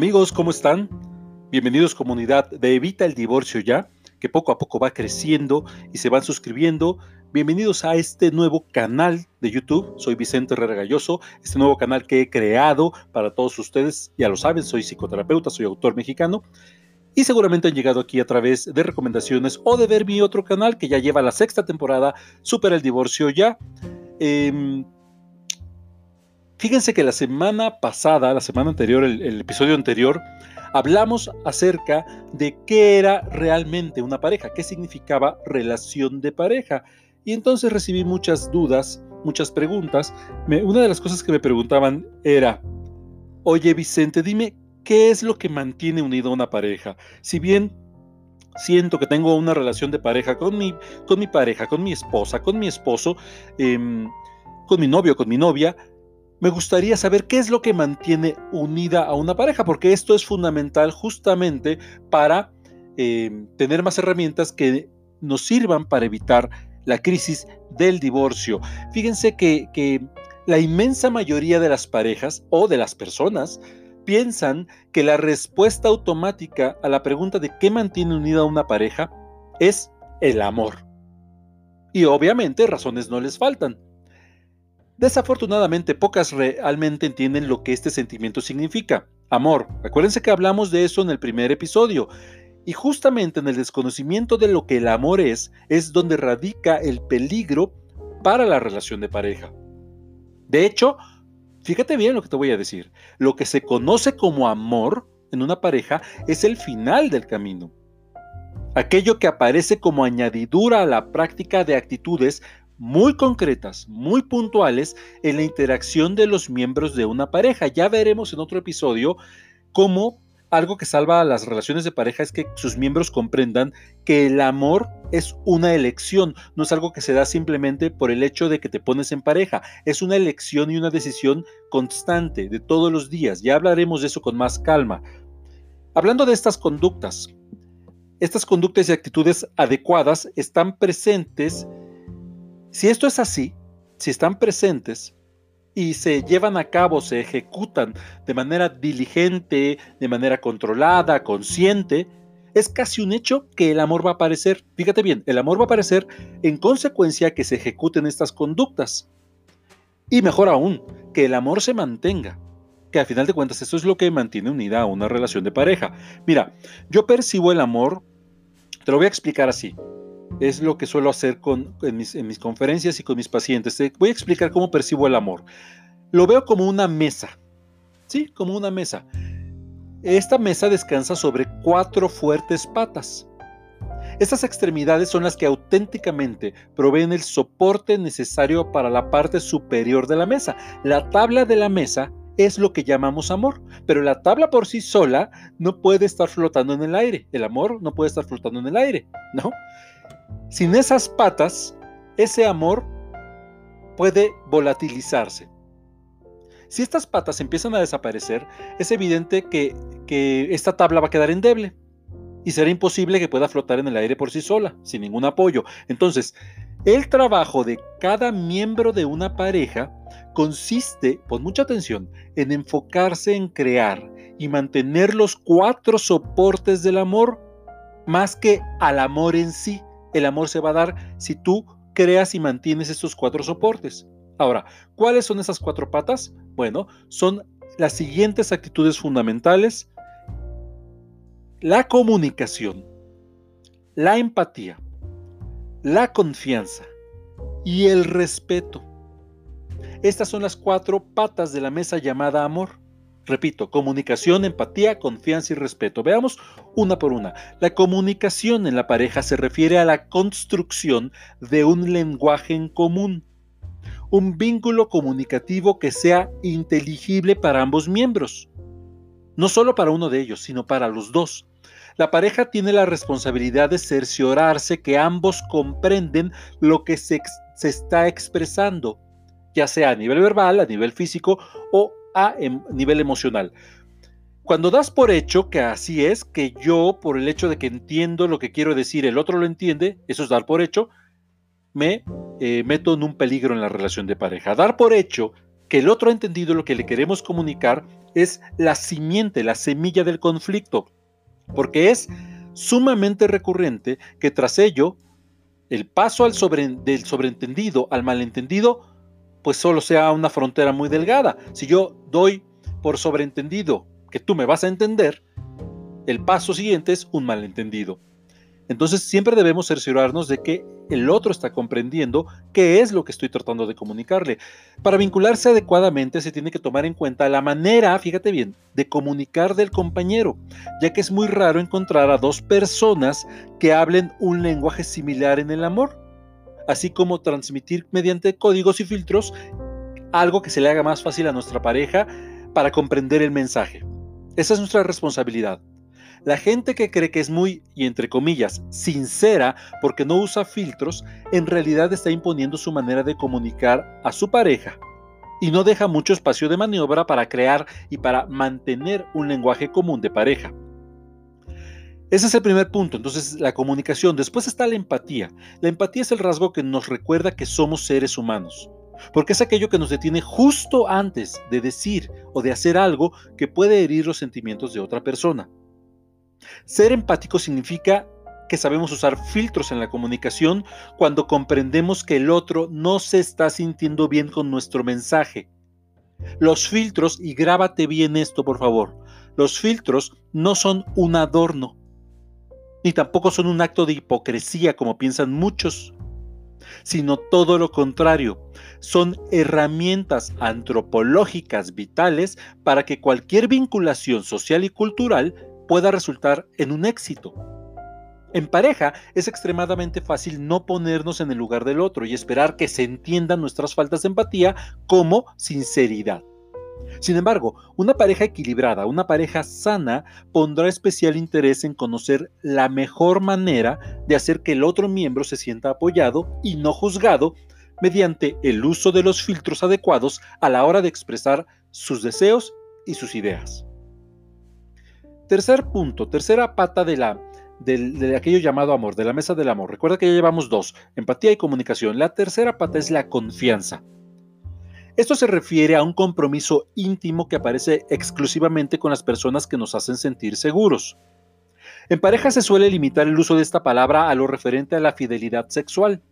Amigos, ¿cómo están? Bienvenidos comunidad de Evita el Divorcio Ya, que poco a poco va creciendo y se van suscribiendo. Bienvenidos a este nuevo canal de YouTube. Soy Vicente Herrera Galloso, este nuevo canal que he creado para todos ustedes. Ya lo saben, soy psicoterapeuta, soy autor mexicano. Y seguramente han llegado aquí a través de recomendaciones o de ver mi otro canal que ya lleva la sexta temporada, Super el Divorcio Ya. Em, Fíjense que la semana pasada, la semana anterior, el, episodio anterior, hablamos acerca de qué era realmente una pareja, qué significaba relación de pareja. Y entonces recibí muchas dudas, muchas preguntas. una de las cosas que me preguntaban era, oye Vicente, dime, ¿qué es lo que mantiene unida una pareja? Si bien siento que tengo una relación de pareja con mi, con mi pareja, con mi esposa, con mi esposo, em, con mi novio, con mi novia, me gustaría saber qué es lo que mantiene unida a una pareja, porque esto es fundamental justamente para em, tener más herramientas que nos sirvan para evitar la crisis del divorcio. Fíjense que, que la inmensa mayoría de las parejas o de las personas piensan que la respuesta automática a la pregunta de qué mantiene unida a una pareja es el amor. Y obviamente razones no les faltan. Desafortunadamente, pocas realmente entienden lo que este sentimiento significa. Amor. Acuérdense que hablamos de eso en el primer episodio. Y justamente en el desconocimiento de lo que el amor es, es donde radica el peligro para la relación de pareja. De hecho, fíjate bien lo que te voy a decir. Lo que se conoce como amor en una pareja es el final del camino. Aquello que aparece como añadidura a la práctica de actitudes muy concretas, muy puntuales en la interacción de los miembros de una pareja. Ya veremos en otro episodio cómo algo que salva a las relaciones de pareja es que sus miembros comprendan que el amor es una elección, no es algo que se da simplemente por el hecho de que te pones en pareja, es una elección y una decisión constante de todos los días. Ya hablaremos de eso con más calma. Hablando de estas conductas, estas conductas y actitudes adecuadas están presentes si esto es así, si están presentes y se llevan a cabo, se ejecutan de manera diligente, de manera controlada, consciente, es casi un hecho que el amor va a aparecer. Fíjate bien, el amor va a aparecer en consecuencia que se ejecuten estas conductas. Y mejor aún, que el amor se mantenga. Que al final de cuentas esto es lo que mantiene unida a una relación de pareja. Mira, yo percibo el amor, te lo voy a explicar así es lo que suelo hacer con, en, mis, en mis conferencias y con mis pacientes. Te voy a explicar cómo percibo el amor. Lo veo como una mesa, ¿sí? Como una mesa. Esta mesa descansa sobre cuatro fuertes patas. Estas extremidades son las que auténticamente proveen el soporte necesario para la parte superior de la mesa. La tabla de la mesa es lo que llamamos amor, pero la tabla por sí sola no puede estar flotando en el aire. El amor no puede estar flotando en el aire, ¿no? Sin esas patas, ese amor puede volatilizarse. Si estas patas empiezan a desaparecer, es evidente que, esta tabla va a quedar endeble y será imposible que pueda flotar en el aire por sí sola, sin ningún apoyo. Entonces, el trabajo de cada miembro de una pareja consiste, pon mucha atención, en enfocarse en crear y mantener los cuatro soportes del amor más que al amor en sí el amor se va a dar si tú creas y mantienes estos cuatro soportes. Ahora, ¿cuáles son esas cuatro patas? Bueno, son las siguientes actitudes fundamentales. La comunicación, la empatía, la confianza y el respeto. Estas son las cuatro patas de la mesa llamada amor. Repito, comunicación, empatía, confianza y respeto. Veamos una por una. La comunicación en la pareja se refiere a la construcción de un lenguaje en común, un vínculo comunicativo que sea inteligible para ambos miembros. No solo para uno de ellos, sino para los dos. La pareja tiene la responsabilidad de cerciorarse que ambos comprenden lo que se, está expresando, ya sea a nivel verbal, a nivel físico o a em, nivel emocional. Cuando das por hecho que así es, que yo, por el hecho de que entiendo lo que quiero decir, el otro lo entiende, eso es dar por hecho, me eh, meto en un peligro en la relación de pareja. Dar por hecho que el otro ha entendido lo que le queremos comunicar es la simiente, la semilla del conflicto, porque es sumamente recurrente que tras ello el paso del sobreentendido al malentendido pues solo sea una frontera muy delgada. Si yo doy por sobreentendido que tú me vas a entender, el paso siguiente es un malentendido. Entonces siempre debemos cerciorarnos de que el otro está comprendiendo qué es lo que estoy tratando de comunicarle. Para vincularse adecuadamente se tiene que tomar en cuenta la manera, fíjate bien, de comunicar del compañero, ya que es muy raro encontrar a dos personas que hablen un lenguaje similar en el amor, así como transmitir mediante códigos y filtros algo que se le haga más fácil a nuestra pareja para comprender el mensaje. Esa es nuestra responsabilidad. La gente que cree que es muy, y entre comillas, sincera porque no usa filtros, en realidad está imponiendo su manera de comunicar a su pareja y no deja mucho espacio de maniobra para crear y para mantener un lenguaje común de pareja. Ese es el primer punto, entonces la comunicación. Después está la empatía. La empatía es el rasgo que nos recuerda que somos seres humanos, porque es aquello que nos detiene justo antes de decir o de hacer algo que puede herir los sentimientos de otra persona. Ser empático significa que sabemos usar filtros en la comunicación cuando comprendemos que el otro no se está sintiendo bien con nuestro mensaje. Los filtros, y grábate bien esto por favor, los filtros no son un adorno, ni tampoco son un acto de hipocresía como piensan muchos, sino todo lo contrario, son herramientas antropológicas vitales para que cualquier vinculación social y cultural pueda resultar en un éxito. En pareja es extremadamente fácil no ponernos en el lugar del otro y esperar que se entiendan nuestras faltas de empatía como sinceridad. Sin embargo, una pareja equilibrada, una pareja sana, pondrá especial interés en conocer la mejor manera de hacer que el otro miembro se sienta apoyado y no juzgado mediante el uso de los filtros adecuados a la hora de expresar sus deseos y sus ideas. Tercer punto, tercera pata de, la, de, aquello llamado amor, de la mesa del amor. Recuerda que ya llevamos dos, empatía y comunicación. La tercera pata es la confianza. Esto se refiere a un compromiso íntimo que aparece exclusivamente con las personas que nos hacen sentir seguros. En pareja se suele limitar el uso de esta palabra a lo referente a la fidelidad sexual.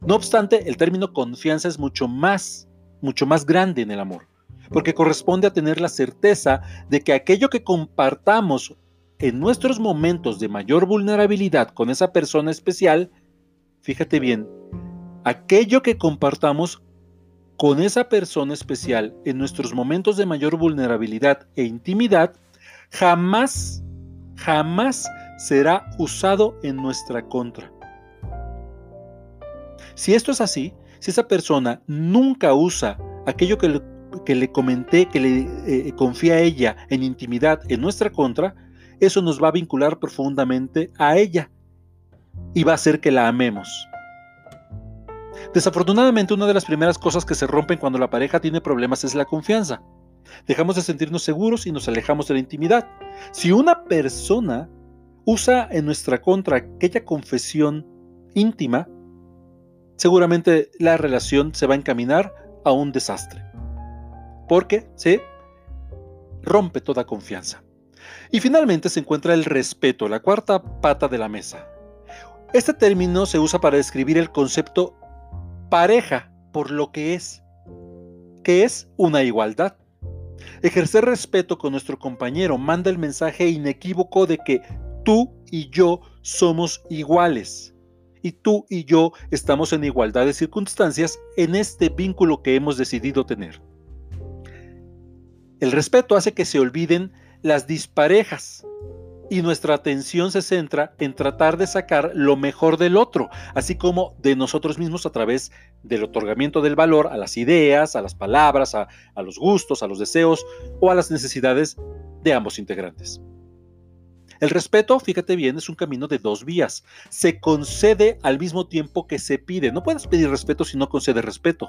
No obstante, el término confianza es mucho más, mucho más grande en el amor porque corresponde a tener la certeza de que aquello que compartamos en nuestros momentos de mayor vulnerabilidad con esa persona especial, fíjate bien, aquello que compartamos con esa persona especial en nuestros momentos de mayor vulnerabilidad e intimidad, jamás, jamás será usado en nuestra contra. Si esto es así, si esa persona nunca usa aquello que le comenté que le eh, confía a ella en intimidad en nuestra contra, eso nos va a vincular profundamente a ella y va a hacer que la amemos. Desafortunadamente, una de las primeras cosas que se rompen cuando la pareja tiene problemas es la confianza. Dejamos de sentirnos seguros y nos alejamos de la intimidad. Si una persona usa en nuestra contra aquella confesión íntima, seguramente la relación se va a encaminar a un desastre porque se rompe toda confianza. Y finalmente se encuentra el respeto, la cuarta pata de la mesa. Este término se usa para describir el concepto pareja por lo que es, que es una igualdad. Ejercer respeto con nuestro compañero manda el mensaje inequívoco de que tú y yo somos iguales. Y tú y yo estamos en igualdad de circunstancias en este vínculo que hemos decidido tener. El respeto hace que se olviden las disparejas y nuestra atención se centra en tratar de sacar lo mejor del otro, así como de nosotros mismos a través del otorgamiento del valor a las ideas, a las palabras, a, los gustos, a los deseos o a las necesidades de ambos integrantes. El respeto, fíjate bien, es un camino de dos vías. Se concede al mismo tiempo que se pide. No puedes pedir respeto si no concedes respeto.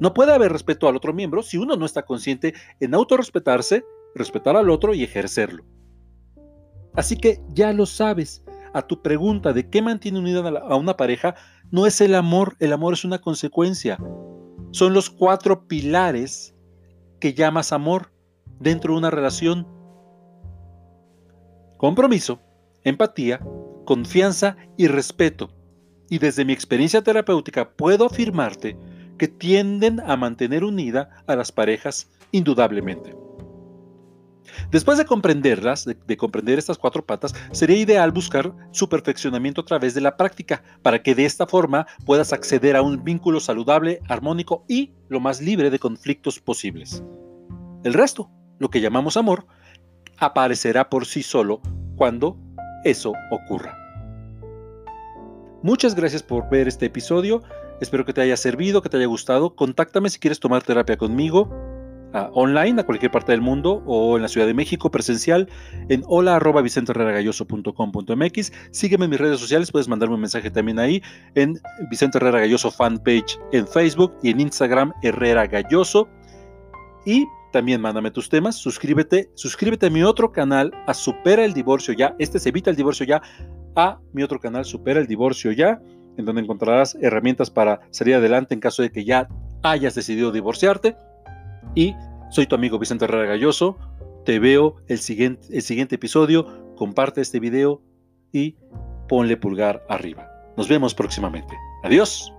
No puede haber respeto al otro miembro si uno no está consciente en autorrespetarse, respetar al otro y ejercerlo. Así que ya lo sabes. A tu pregunta de qué mantiene unida a una pareja, no es el amor, el amor es una consecuencia. Son los cuatro pilares que llamas amor. dentro de una relación. Compromiso, empatía, confianza y respeto. Y desde mi experiencia terapéutica puedo afirmarte que tienden a mantener unida a las parejas indudablemente. Después de comprenderlas, de, comprender estas cuatro patas, sería ideal buscar su perfeccionamiento a través de la práctica, para que de esta forma puedas acceder a un vínculo saludable, armónico y lo más libre de conflictos posibles. El resto, lo que llamamos amor, aparecerá por sí solo cuando eso ocurra. Muchas gracias por ver este episodio. Espero que te haya servido, que te haya gustado. Contáctame si quieres tomar terapia conmigo online a cualquier parte del mundo o en la Ciudad de México presencial en hola Sígueme en mis redes sociales, puedes mandarme un mensaje también ahí en Vicente Herrera Galloso fanpage en Facebook y en Instagram Herrera Galloso. Y también mándame tus temas, suscríbete, suscríbete a mi otro canal, a Supera el Divorcio Ya. Este se Evita el Divorcio Ya, a mi otro canal, Supera el Divorcio Ya, en donde encontrarás herramientas para salir adelante en caso de que ya hayas decidido divorciarte. Y soy tu amigo Vicente Herrera Galloso. Te veo el siguiente, el siguiente episodio. Comparte este video y ponle pulgar arriba. Nos vemos próximamente. Adiós.